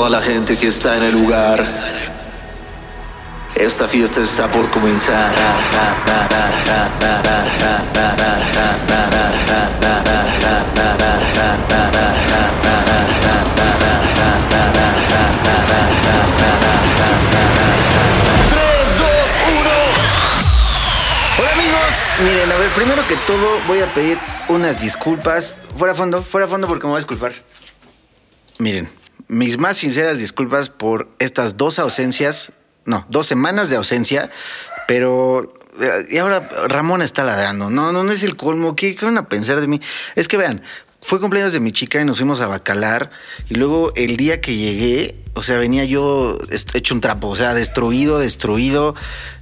toda la gente que está en el lugar. Esta fiesta está por comenzar. Miren, a ver, primero que todo voy a pedir unas disculpas. Fuera a fondo, fuera fondo porque me voy a disculpar. Miren, mis más sinceras disculpas por estas dos ausencias, no, dos semanas de ausencia, pero... eh, Y ahora Ramón está ladrando. No, no, no es el colmo. ¿Qué, qué van a pensar de mí? Es que vean, fue cumpleaños de mi chica y nos fuimos a Bacalar. Y luego el día que llegué, o sea, venía yo hecho un trapo, o sea, destruido, destruido.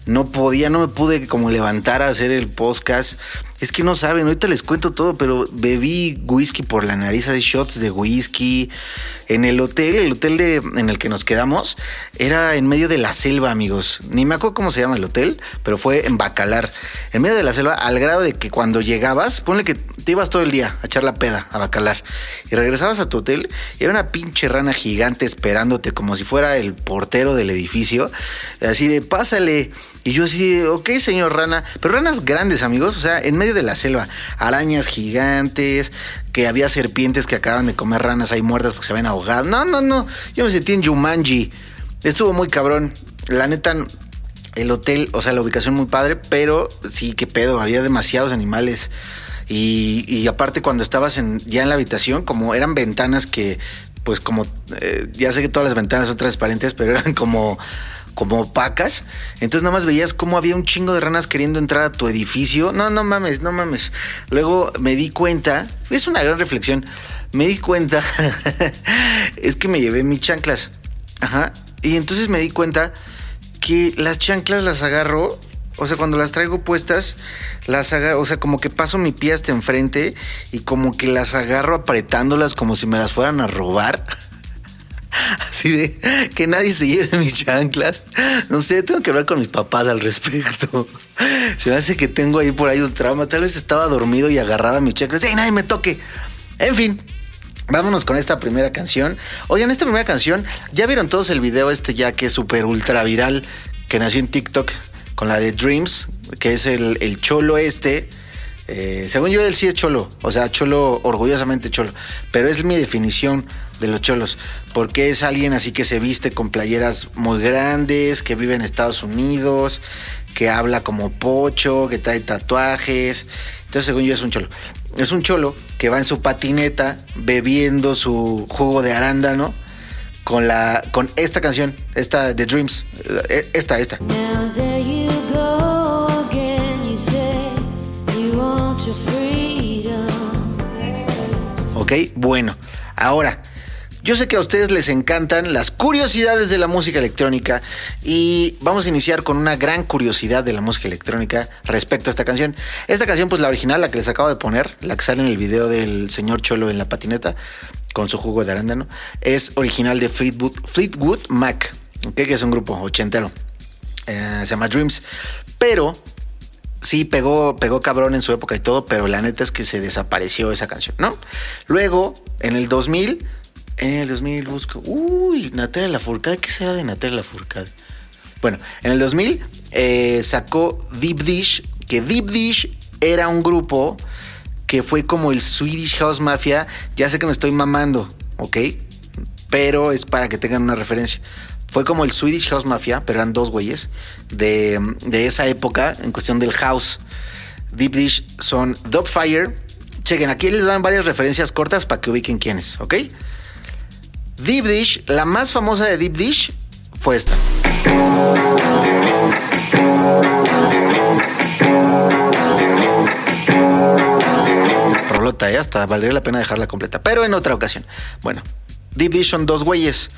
No podía, no me pude como levantar a hacer el podcast. Es que no saben, ahorita les cuento todo, pero bebí whisky por la nariz, hay shots de whisky. En el hotel, el hotel de, en el que nos quedamos, era en medio de la selva, amigos. Ni me acuerdo cómo se llama el hotel, pero fue en Bacalar. En medio de la selva, al grado de que cuando llegabas, ponle que te ibas todo el día a echar la peda a Bacalar. Y regresabas a tu hotel y era una pinche rana gigante esperándote como si fuera el portero del edificio. Así de, pásale. Y yo así, ok, señor rana. Pero ranas grandes, amigos. O sea, en medio de la selva. Arañas gigantes. Que había serpientes que acaban de comer ranas ahí muertas porque se habían ahogado. No, no, no. Yo me sentí en Jumanji. Estuvo muy cabrón. La neta, el hotel, o sea, la ubicación muy padre, pero sí, qué pedo, había demasiados animales. Y, y aparte cuando estabas en, ya en la habitación, como eran ventanas que, pues como, eh, ya sé que todas las ventanas son transparentes, pero eran como, como opacas. Entonces nada más veías cómo había un chingo de ranas queriendo entrar a tu edificio. No, no mames, no mames. Luego me di cuenta, es una gran reflexión, me di cuenta, es que me llevé mis chanclas. Ajá. Y entonces me di cuenta que las chanclas las agarro, o sea, cuando las traigo puestas, las agarro, o sea, como que paso mi pie hasta enfrente y como que las agarro apretándolas como si me las fueran a robar. Así de que nadie se lleve mis chanclas. No sé, tengo que hablar con mis papás al respecto. Se me hace que tengo ahí por ahí un trauma. Tal vez estaba dormido y agarraba mis chanclas. ¡Ey, nadie me toque! En fin, Vámonos con esta primera canción. Oigan, esta primera canción, ya vieron todos el video este ya que es súper ultra viral, que nació en TikTok con la de Dreams, que es el, el cholo este. Eh, según yo, él sí es cholo, o sea, cholo, orgullosamente cholo, pero es mi definición de los cholos, porque es alguien así que se viste con playeras muy grandes, que vive en Estados Unidos, que habla como pocho, que trae tatuajes. Entonces, según yo, es un cholo. Es un cholo que va en su patineta bebiendo su jugo de arándano con la con esta canción, esta de Dreams, eh, esta, esta. ¿Ok? Bueno, ahora, yo sé que a ustedes les encantan las curiosidades de la música electrónica y vamos a iniciar con una gran curiosidad de la música electrónica respecto a esta canción. Esta canción, pues la original, la que les acabo de poner, la que sale en el video del señor Cholo en la patineta con su jugo de arándano, es original de Fleetwood, Mac, que es un grupo ochentero. Eh, se llama Dreams, pero sí pegó, pegó cabrón en su época y todo, pero la neta es que se desapareció esa canción, ¿no? Luego, en el 2000, en el 2000 busco, uy, Natalia Lafourcade, ¿qué será de Natalia Lafourcade? Bueno, en el 2000 eh, sacó Deep Dish, que Deep Dish era un grupo que fue como el Swedish House Mafia, ya sé que me estoy mamando, ¿ok? Pero es para que tengan una referencia. Fue como el Swedish House Mafia, pero eran dos güeyes de, de esa época en cuestión del house. Deep Dish son Dubfire. Chequen, aquí les dan varias referencias cortas para que ubiquen quiénes, ¿ok? Deep Dish, la más famosa de Deep Dish fue esta. Rolota, ¿eh? hasta valdría la pena dejarla completa, pero en otra ocasión. Bueno, Deep Dish son dos güeyes.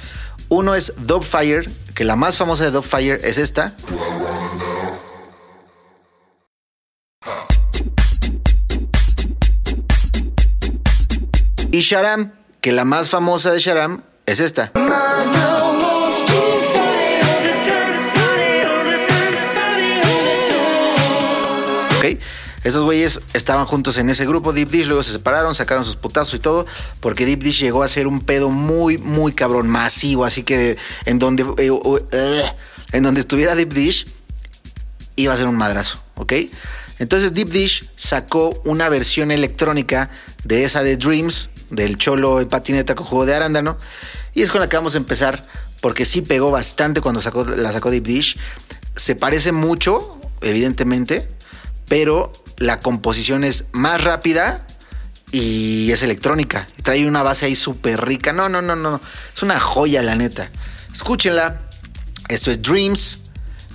Uno es Dubfire, que la más famosa de Dubfire es esta. Y Sharam, que la más famosa de Sharam es esta. ¿Ok? Esos güeyes estaban juntos en ese grupo, Deep Dish, luego se separaron, sacaron sus putazos y todo, porque Deep Dish llegó a ser un pedo muy, muy cabrón, masivo, así que en donde, eh, eh, en donde estuviera Deep Dish, iba a ser un madrazo, ¿ok? Entonces Deep Dish sacó una versión electrónica de esa de Dreams, del cholo en patineta con juego de arándano, y es con la que vamos a empezar, porque sí pegó bastante cuando sacó, la sacó Deep Dish. Se parece mucho, evidentemente, pero la composición es más rápida y es electrónica. Trae una base ahí súper rica. No, no, no, no. Es una joya, la neta. Escúchenla. Esto es Dreams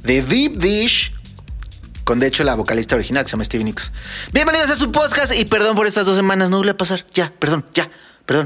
de Deep Dish. Con de hecho la vocalista original que se llama Stevie Nicks. Bienvenidos a su podcast y perdón por estas dos semanas. No voy a pasar. Ya, perdón, ya, perdón.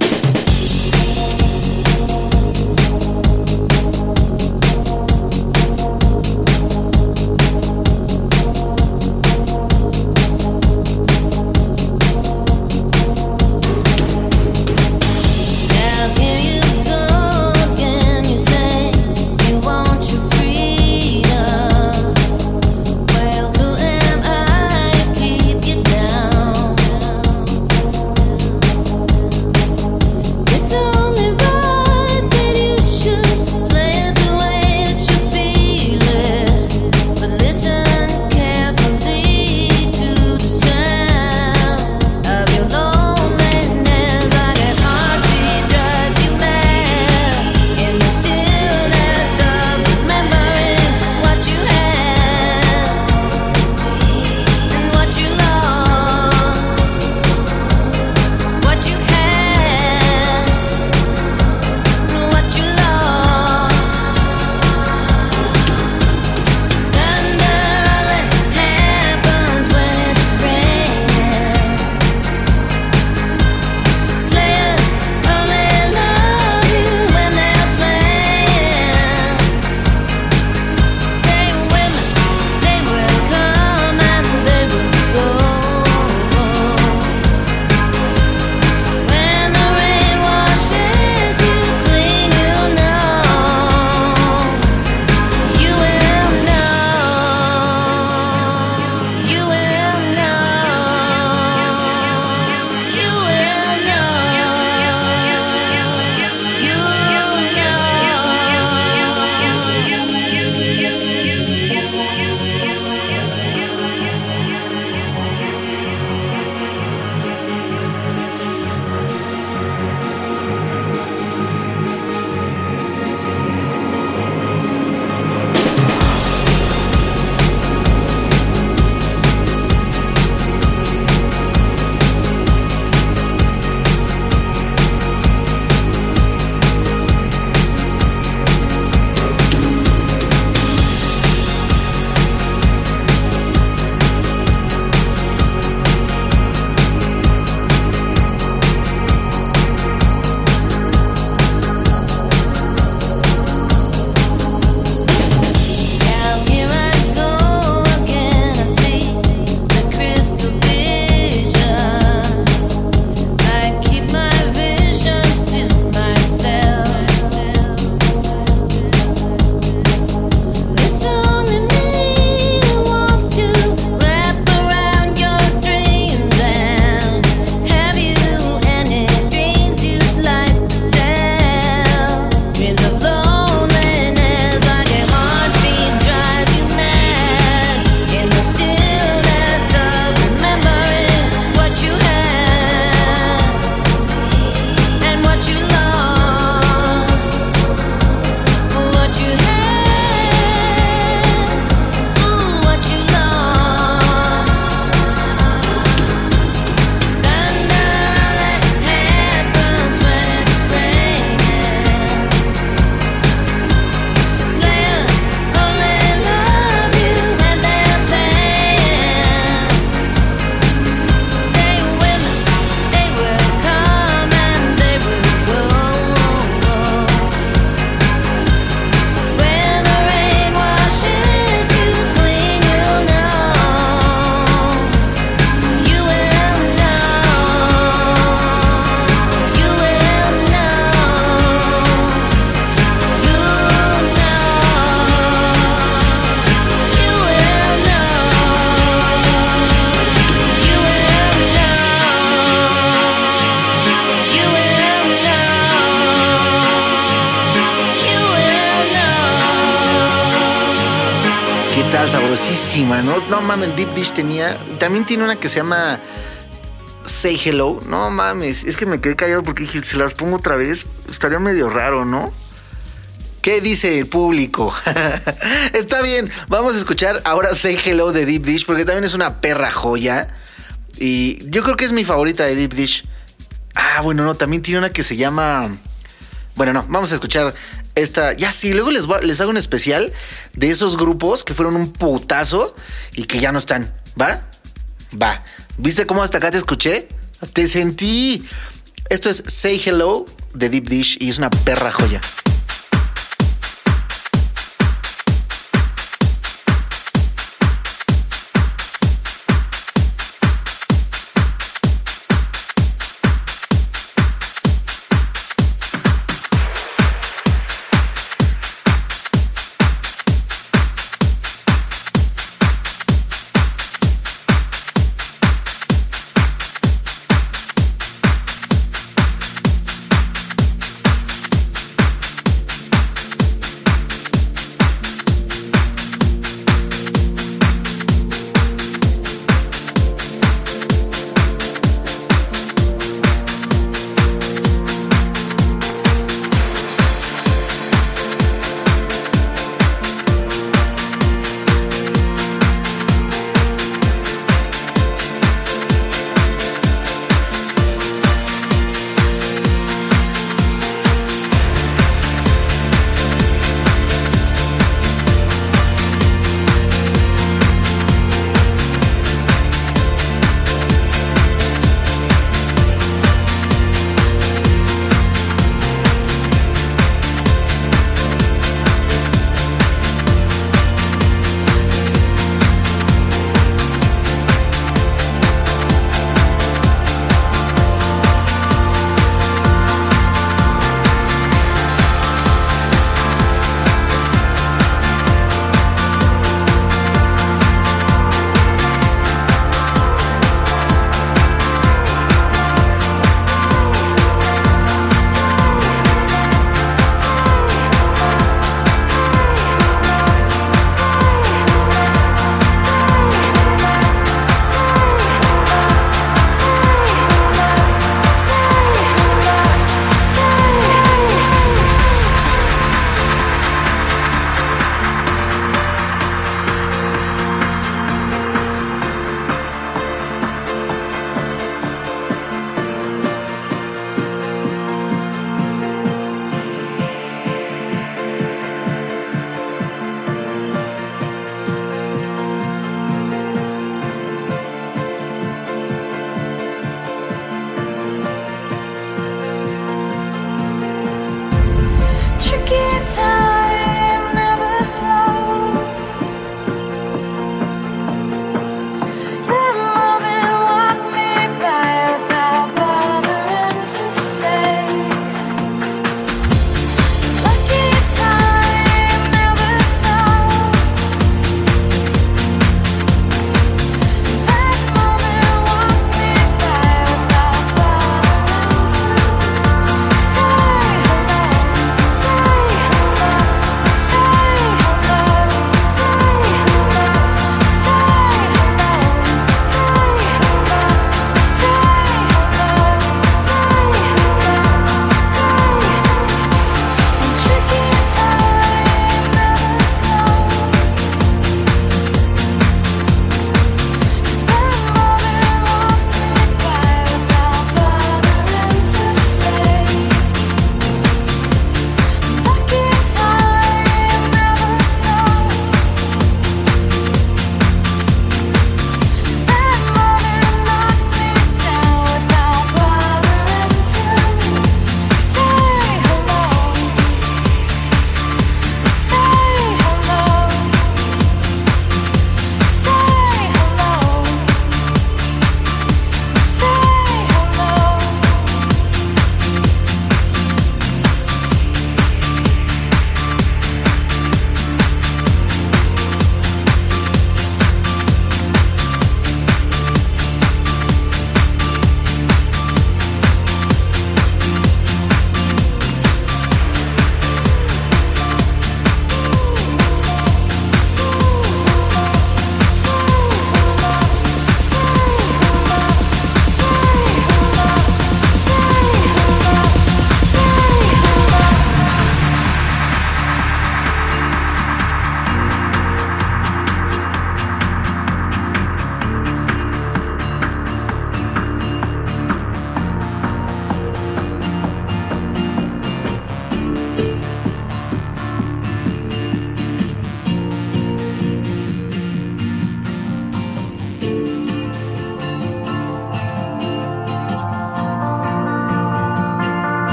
Está sabrosísima, ¿no? No mames, Deep Dish tenía. También tiene una que se llama Say Hello. No mames, es que me quedé callado porque dije, si las pongo otra vez, estaría medio raro, ¿no? ¿Qué dice el público? Está bien, vamos a escuchar ahora Say Hello de Deep Dish porque también es una perra joya. Y yo creo que es mi favorita de Deep Dish. Ah, bueno, no, también tiene una que se llama. Bueno, no, vamos a escuchar esta. Ya sí, luego les, voy- les hago un especial de esos grupos que fueron un putazo y que ya no están. ¿Va? Va. ¿Viste cómo hasta acá te escuché? Te sentí. Esto es Say Hello de Deep Dish y es una perra joya.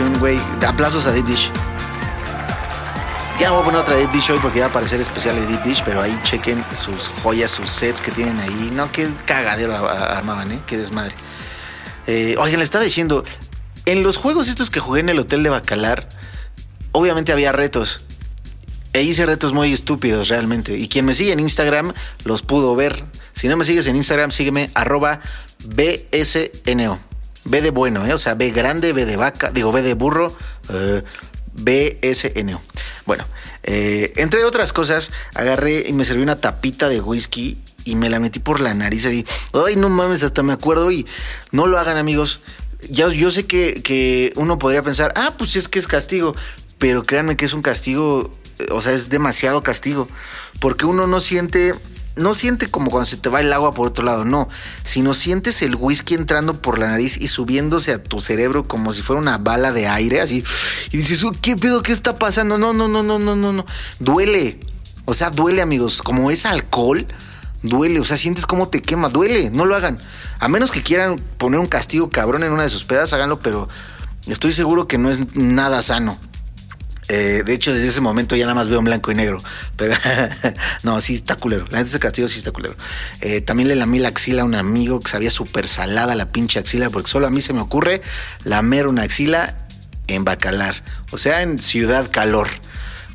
Canción, güey. Aplausos a Deep Dish. Ya no voy a poner otra Deep Dish hoy porque ya va a aparecer especial de Deep Dish, pero ahí chequen sus joyas, sus sets que tienen ahí. No, qué cagadero armaban, ¿eh? Qué desmadre. Eh, oigan, le estaba diciendo, en los juegos estos que jugué en el hotel de Bacalar, obviamente había retos. E hice retos muy estúpidos realmente. Y quien me sigue en Instagram los pudo ver. Si no me sigues en Instagram, sígueme arroba BSNO. B de bueno, ¿eh? o sea, B grande, B de vaca, digo B de burro, eh, BSNO. Bueno, eh, entre otras cosas, agarré y me serví una tapita de whisky y me la metí por la nariz y ay, no mames, hasta me acuerdo y no lo hagan amigos. Ya, yo sé que, que uno podría pensar, ah, pues es que es castigo, pero créanme que es un castigo, eh, o sea, es demasiado castigo, porque uno no siente, no siente como cuando se te va el agua por otro lado, no, sino sientes el whisky entrando por la nariz y subiéndose a tu cerebro como si fuera una bala de aire, así, y dices, "Uy, ¿qué pedo? ¿Qué está pasando? No, no, no, no, no, no, no, duele, o sea, duele amigos, como es alcohol, duele, o sea, sientes cómo te quema, duele, no lo hagan. A menos que quieran poner un castigo cabrón en una de sus pedas, háganlo, pero estoy seguro que no es nada sano. Eh, de hecho, desde ese momento ya nada más veo en blanco y negro. Pero no, sí está culero. La gente ese castigo sí está culero. Eh, también le lamí la axila a un amigo que sabía súper salada la pinche axila, porque solo a mí se me ocurre lamer una axila en Bacalar. O sea, en Ciudad Calor.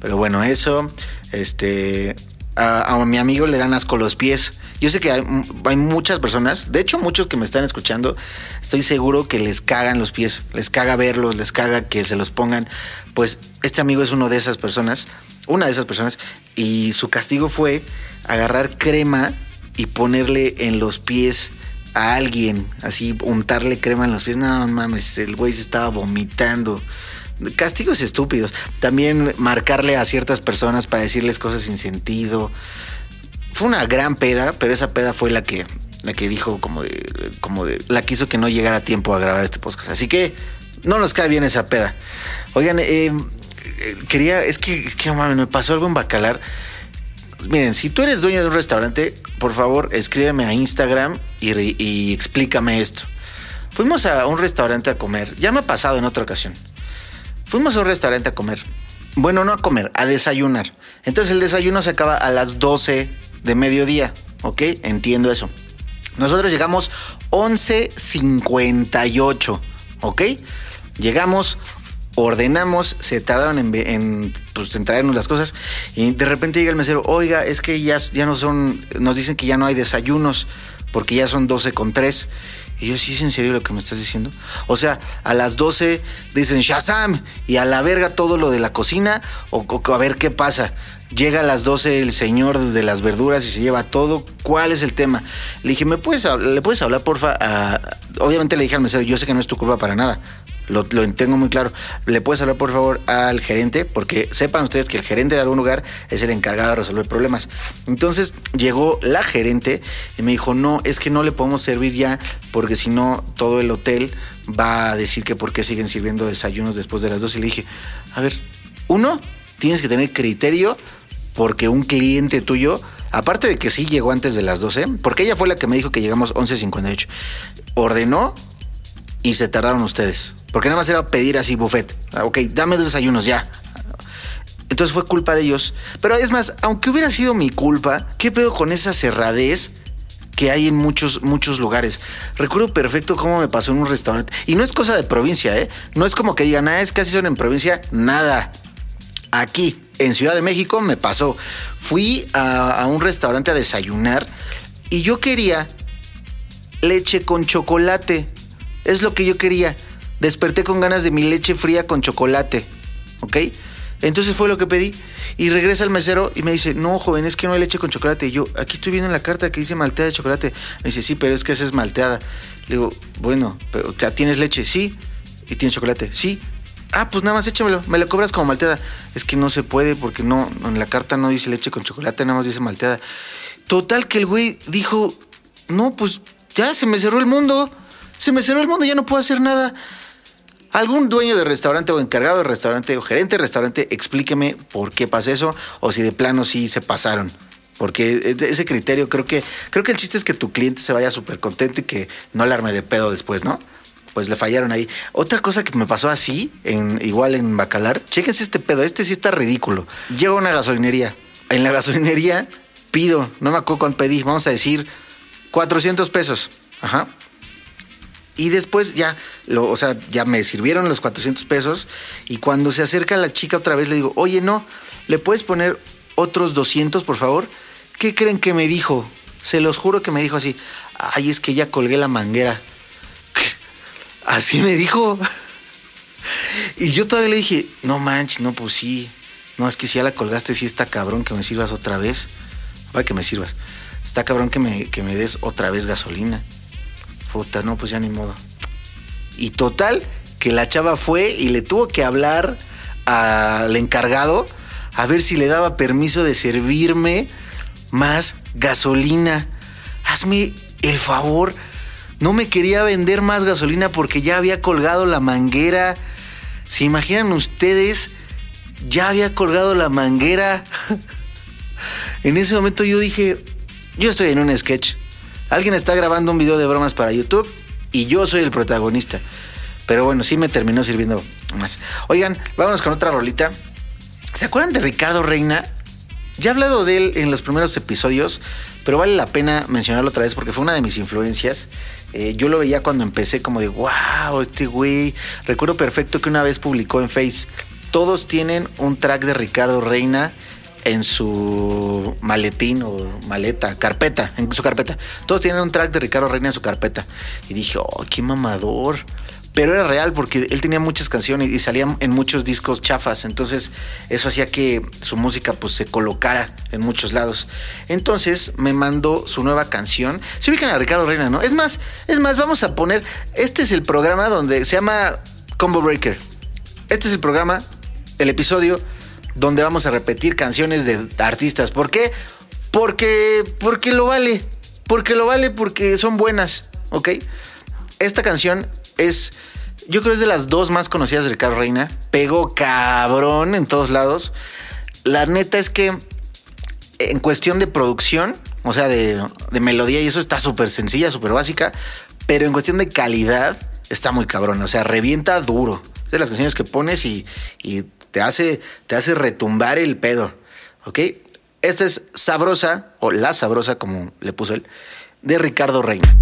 Pero bueno, eso, este, a, a mi amigo le dan asco los pies. Yo sé que hay, hay muchas personas, de hecho muchos que me están escuchando, estoy seguro que les cagan los pies, les caga verlos, les caga que se los pongan. Pues este amigo es uno de esas personas, una de esas personas, y su castigo fue agarrar crema y ponerle en los pies a alguien, así untarle crema en los pies. No mames, el güey se estaba vomitando. Castigos estúpidos. También marcarle a ciertas personas para decirles cosas sin sentido. Fue una gran peda, pero esa peda fue la que, la que dijo como de, como de, la que hizo que no llegara a tiempo a grabar este podcast. Así que no nos cae bien esa peda. Oigan, eh, eh, quería, es que, es que no mames, me pasó algo en Bacalar. Miren, si tú eres dueño de un restaurante, por favor, escríbeme a Instagram y, explícame esto. Fuimos a un restaurante a comer. Ya me ha pasado en otra ocasión. Fuimos a un restaurante a comer. Bueno, no a comer, a desayunar. Entonces el desayuno se acaba a las 12 de mediodía. ¿Ok? Entiendo eso. Nosotros llegamos 11.58. ¿Ok? Llegamos, ordenamos, se tardaron en, pues, en traernos las cosas. Y de repente llega el mesero, oiga, es que ya, ya no son, nos dicen que ya no hay desayunos porque ya son 12 con 3. Y yo, ¿sí es en serio lo que me estás diciendo? O sea, a las 12 dicen Shazam y a la verga todo lo de la cocina o, o a ver qué pasa. Llega a las 12 el señor de las verduras y se lleva todo. ¿Cuál es el tema? Le dije, ¿me puedes, ¿le puedes hablar, porfa? a-?" Obviamente le dije al mesero, yo sé que no es tu culpa para nada. Lo, lo tengo muy claro. ¿Le puedes hablar, por favor, al gerente? Porque sepan ustedes que el gerente de algún lugar es el encargado de resolver problemas. Entonces llegó la gerente y me dijo, no, es que no le podemos servir ya porque si no todo el hotel va a decir que por qué siguen sirviendo desayunos después de las 12. Y le dije, a ver, uno, tienes que tener criterio porque un cliente tuyo, aparte de que sí llegó antes de las 12, porque ella fue la que me dijo que llegamos 11.58, ordenó y se tardaron ustedes. Porque nada más era pedir así buffet. Ah, Ok, dame dos desayunos ya. Entonces fue culpa de ellos. Pero es más, aunque hubiera sido mi culpa, ¿qué pedo con esa cerradez que hay en muchos, muchos lugares. Recuerdo perfecto cómo me pasó en un restaurante. Y no es cosa de provincia, ¿eh? No es como que digan, ah, es que así son en provincia. Nada. Aquí, en Ciudad de México, me pasó. Fui a, un restaurante a desayunar y yo quería leche con chocolate. Es lo que yo quería. Desperté con ganas de mi leche fría con chocolate. ¿Ok? Entonces fue lo que pedí. Y regresa el mesero y me dice, no, joven, es que no hay leche con chocolate. Y yo, aquí estoy viendo en la carta que dice malteada de chocolate. Me dice, sí, pero es que esa es malteada. Le digo, bueno, pero ¿ya ¿tienes leche? Sí. ¿Y tienes chocolate? Sí. Ah, pues nada más échamelo. Me lo cobras como malteada. Es que no se puede porque no, en la carta no dice leche con chocolate, nada más dice malteada. Total que el güey dijo, no, pues ya se me cerró el mundo. Se me cerró el mundo, ya no puedo hacer nada. Algún dueño de restaurante o encargado de restaurante o gerente de restaurante, explíqueme por qué pasa eso o si de plano sí se pasaron. Porque ese criterio creo que creo que el chiste es que tu cliente se vaya súper contento y que no alarme de pedo después, ¿no? Pues le fallaron ahí. Otra cosa que me pasó así, en, igual en Bacalar, chéquense este pedo, este sí está ridículo. Llego a una gasolinería. En la gasolinería pido, no me acuerdo cuánto pedí, vamos a decir 400 pesos. Ajá. Y después ya, lo, o sea, ya me sirvieron los 400 pesos. Y cuando se acerca la chica otra vez, le digo, oye, no, ¿le puedes poner otros 200, por favor? ¿Qué creen que me dijo? Se los juro que me dijo así, ay, es que ya colgué la manguera. Así me dijo. Y yo todavía le dije, no manches, no, pues sí. No, es que si ya la colgaste, sí está cabrón que me sirvas otra vez. Para que me sirvas. Está cabrón que me, que me des otra vez gasolina. Puta, no, pues ya ni modo. Y total, que la chava fue y le tuvo que hablar al encargado a ver si le daba permiso de servirme más gasolina. Hazme el favor. No me quería vender más gasolina porque ya había colgado la manguera. ¿Se imaginan ustedes? Ya había colgado la manguera. en ese momento yo dije, yo estoy en un sketch. Alguien está grabando un video de bromas para YouTube y yo soy el protagonista. Pero bueno, sí me terminó sirviendo más. Oigan, vámonos con otra rolita. ¿Se acuerdan de Ricardo Reina? Ya he hablado de él en los primeros episodios, pero vale la pena mencionarlo otra vez porque fue una de mis influencias. Eh, yo lo veía cuando empecé como de, wow, este güey. Recuerdo perfecto que una vez publicó en Face, todos tienen un track de Ricardo Reina en su maletín o maleta, carpeta, en su carpeta. Todos tienen un track de Ricardo Reina en su carpeta. Y dije, oh, qué mamador. Pero era real porque él tenía muchas canciones y salía en muchos discos chafas. Entonces eso hacía que su música pues se colocara en muchos lados. Entonces me mandó su nueva canción. Se ubican a Ricardo Reina, ¿no? Es más, es más, vamos a poner... Este es el programa donde se llama Combo Breaker. Este es el programa, el episodio donde vamos a repetir canciones de artistas. ¿Por qué? Porque, porque lo vale. Porque lo vale porque son buenas, ¿ok? Esta canción es, yo creo es de las dos más conocidas de Ricardo Reina. Pegó cabrón en todos lados. La neta es que en cuestión de producción, o sea, de, de melodía y eso está súper sencilla, súper básica, pero en cuestión de calidad está muy cabrón, o sea, revienta duro. Es de las canciones que pones y, y te, hace, te hace retumbar el pedo, ¿ok? Esta es Sabrosa, o La Sabrosa, como le puso él, de Ricardo Reina.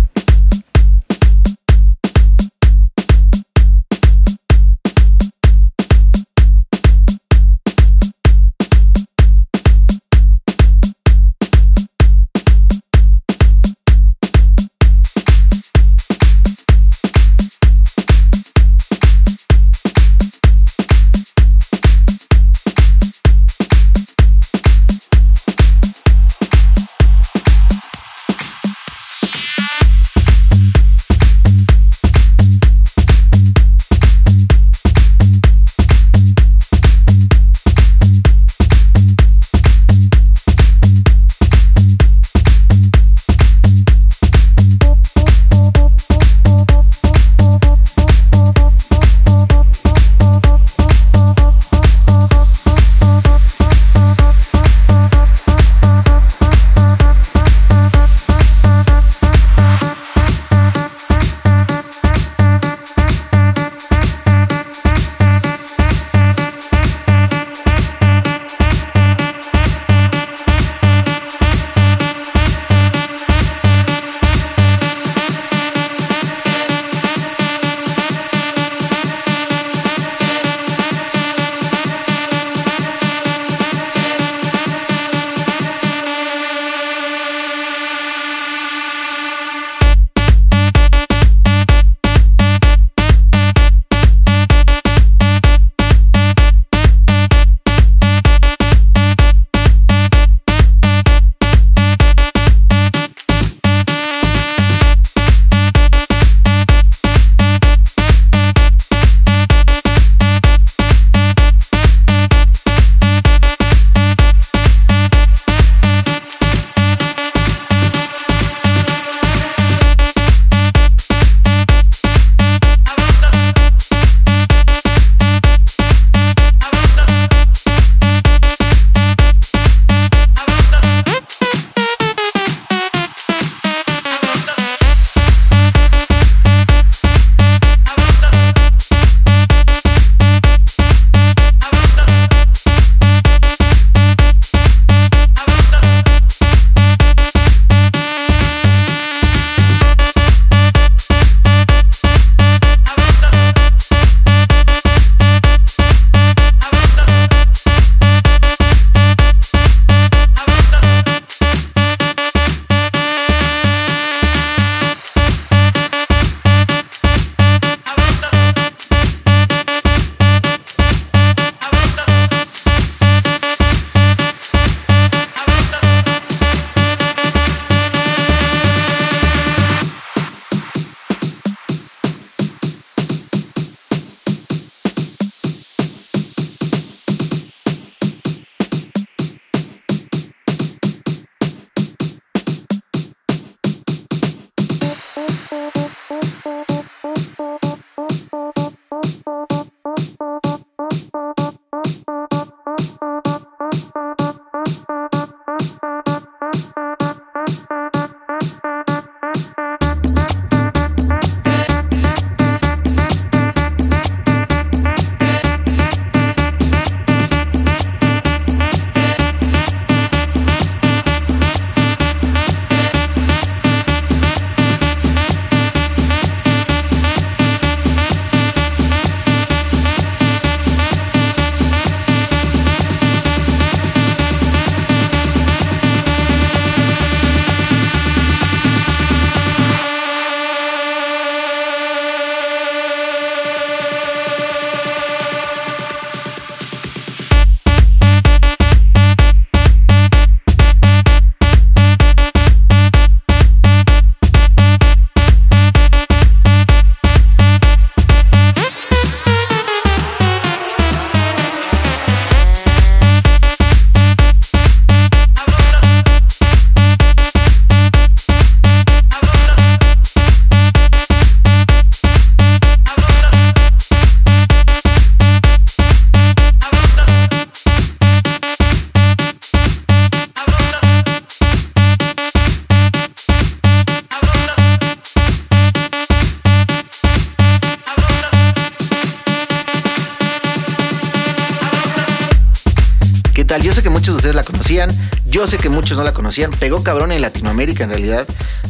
Yo sé que muchos no la conocían. Pegó cabrón en Latinoamérica en realidad.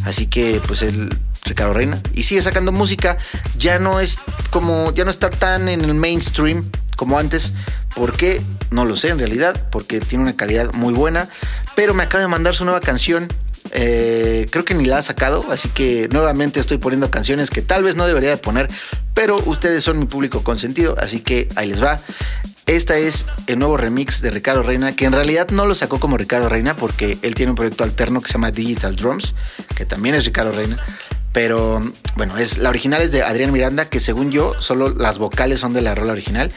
Así que pues el Ricardo Reina y sigue sacando música. Ya no es como, ya no está tan en el mainstream como antes. ¿Por qué? No lo sé en realidad, porque tiene una calidad muy buena. Pero me acaba de mandar su nueva canción. Eh, creo que ni la ha sacado, así que nuevamente estoy poniendo canciones que tal vez no debería de poner, pero ustedes son mi público consentido, así que ahí les va. Esta es el nuevo remix de Ricardo Reina, que en realidad no lo sacó como Ricardo Reina porque él tiene un proyecto alterno que se llama Digital Drums, que también es Ricardo Reina. Pero bueno, es, la original es de Adrián Miranda, que según yo, solo las vocales son de la rola original.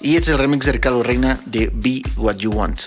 Y este es el remix de Ricardo Reina de Be What You Want.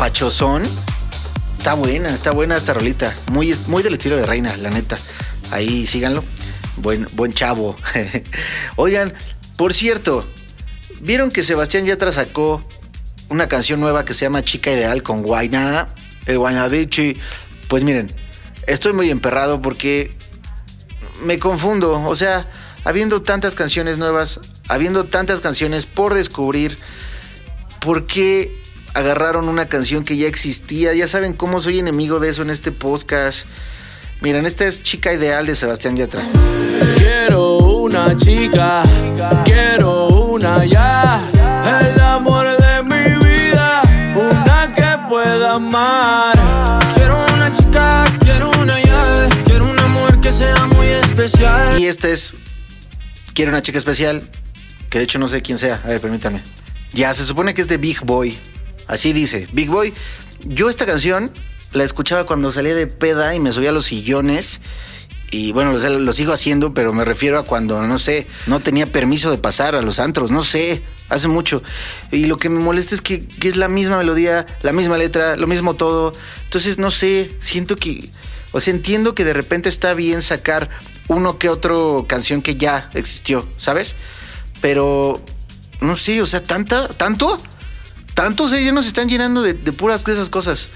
Como guapachosón. Está buena, está buena esta rolita. Muy, muy del estilo de Reina, la neta. Ahí síganlo. Buen, buen chavo. Oigan, por cierto, ¿vieron que Sebastián Yatra sacó una canción nueva que se llama Chica Ideal con Guainada? El Guaynabichi. Pues miren, estoy muy emperrado porque me confundo. O sea, habiendo tantas canciones nuevas, habiendo tantas canciones por descubrir, ¿por qué agarraron una canción que ya existía? Ya saben cómo soy enemigo de eso en este podcast. Miren, esta es Chica Ideal de Sebastián Yatra. Quiero una chica, quiero una ya, el amor de mi vida, una que pueda amar. Quiero una chica, quiero una ya, quiero una mujer que sea muy especial. Y esta es Quiero una chica especial, que de hecho no sé quién sea. A ver, permítame. Ya, se supone que es de Big Boy. Así dice, Big Boy. Yo esta canción la escuchaba cuando salía de peda y me subía a los sillones. Y bueno, lo, sigo haciendo, pero me refiero a cuando, no sé, no tenía permiso de pasar a los antros, no sé, hace mucho. Y lo que me molesta es que, que es la misma melodía, la misma letra, lo mismo todo. Entonces, no sé, siento que, o sea, entiendo que de repente está bien sacar uno que otro canción que ya existió, ¿sabes? Pero, no sé, o sea, tanta, tanto, tantos ellos nos están llenando de, de puras de esas cosas.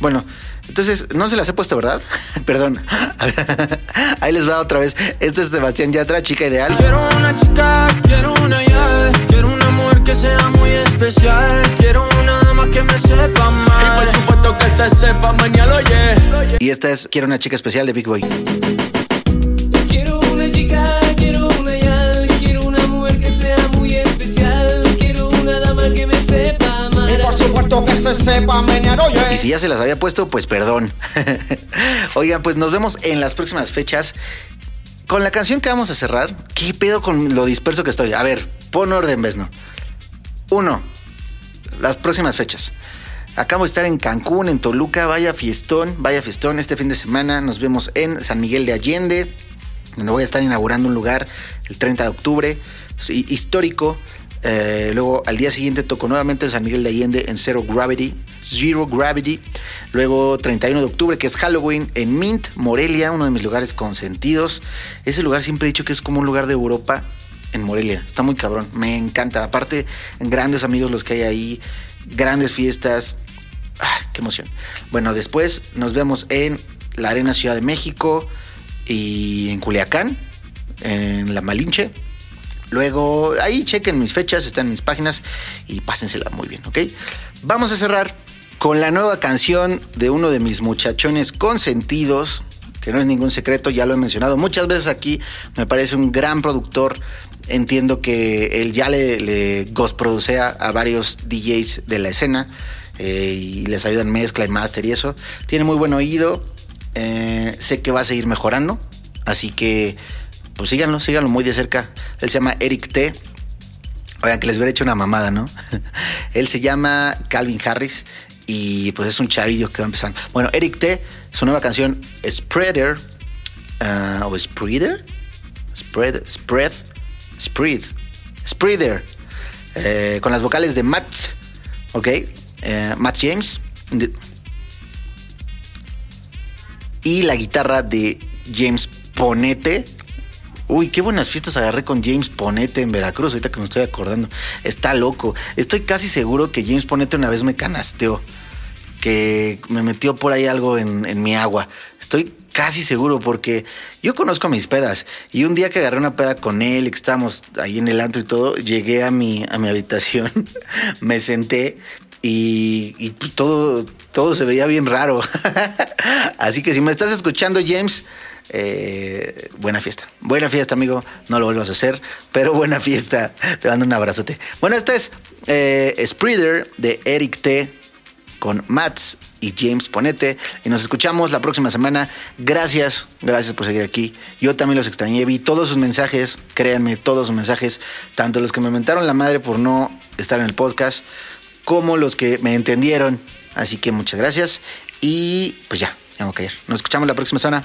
Bueno, entonces, no se las he puesto, ¿verdad? Perdón. A ver, ahí les va otra vez. Este es Sebastián Yatra, chica ideal. Quiero una chica, quiero una ya, quiero una mujer que sea muy especial, quiero una dama que me sepa mal. Y por supuesto que se sepa mañana, oye. Y esta es Quiero una chica especial de Big Boy. Y si ya se las había puesto, pues perdón. Oigan, pues nos vemos en las próximas fechas. Con la canción que vamos a cerrar, ¿qué pedo con lo disperso que estoy? A ver, pon orden, Besno. Uno, las próximas fechas. Acabo de estar en Cancún, en Toluca, vaya fiestón, vaya fiestón. Este fin de semana nos vemos en San Miguel de Allende, donde voy a estar inaugurando un lugar el 30 de octubre, sí, histórico. Eh, luego al día siguiente toco nuevamente en San Miguel de Allende en Zero Gravity, Zero Gravity. Luego 31 de octubre, que es Halloween, en Mint, Morelia, uno de mis lugares consentidos. Ese lugar siempre he dicho que es como un lugar de Europa en Morelia. Está muy cabrón, me encanta. Aparte, grandes amigos los que hay ahí, grandes fiestas. Ah, qué emoción. Bueno, después nos vemos en la Arena Ciudad de México y en Culiacán, en La Malinche. Luego, ahí chequen mis fechas, están mis páginas y pásensela muy bien, ¿ok? Vamos a cerrar con la nueva canción de uno de mis muchachones consentidos, que no es ningún secreto, ya lo he mencionado muchas veces aquí, me parece un gran productor. Entiendo que él ya le, le ghost producea a varios DJs de la escena eh, y les ayuda en mezcla y master y eso. Tiene muy buen oído, eh, sé que va a seguir mejorando, así que pues síganlo, síganlo muy de cerca. Él se llama Eric T. Oigan, que les hubiera hecho una mamada, ¿no? Él se llama Calvin Harris y pues es un chavillo que va empezando. Bueno, Eric T, su nueva canción Spreader uh, o Spreader, Spread, Spread, Spread, Spreader, eh, con las vocales de Matt, ok, eh, Matt James y la guitarra de James Ponete. Uy, qué buenas fiestas agarré con James Ponete en Veracruz, ahorita que me estoy acordando. Está loco. Estoy casi seguro que James Ponete una vez me canasteó. Que me metió por ahí algo en, mi agua. Estoy casi seguro porque yo conozco mis pedas. Y un día que agarré una peda con él que estábamos ahí en el antro y todo, llegué a mi, a mi habitación, me senté y, y pues todo, todo se veía bien raro. Así que si me estás escuchando, James, eh, buena fiesta. Buena fiesta, amigo. No lo vuelvas a hacer, pero buena fiesta. Te mando un abrazote. Bueno, esta es eh, Spreader de Eric T. con Mats y James Ponete. Y nos escuchamos la próxima semana. Gracias, gracias por seguir aquí. Yo también los extrañé. Vi todos sus mensajes, créanme, todos sus mensajes. Tanto los que me mentaron la madre por no estar en el podcast, como los que me entendieron. Así que muchas gracias. Y pues ya, ya me. Nos escuchamos la próxima semana.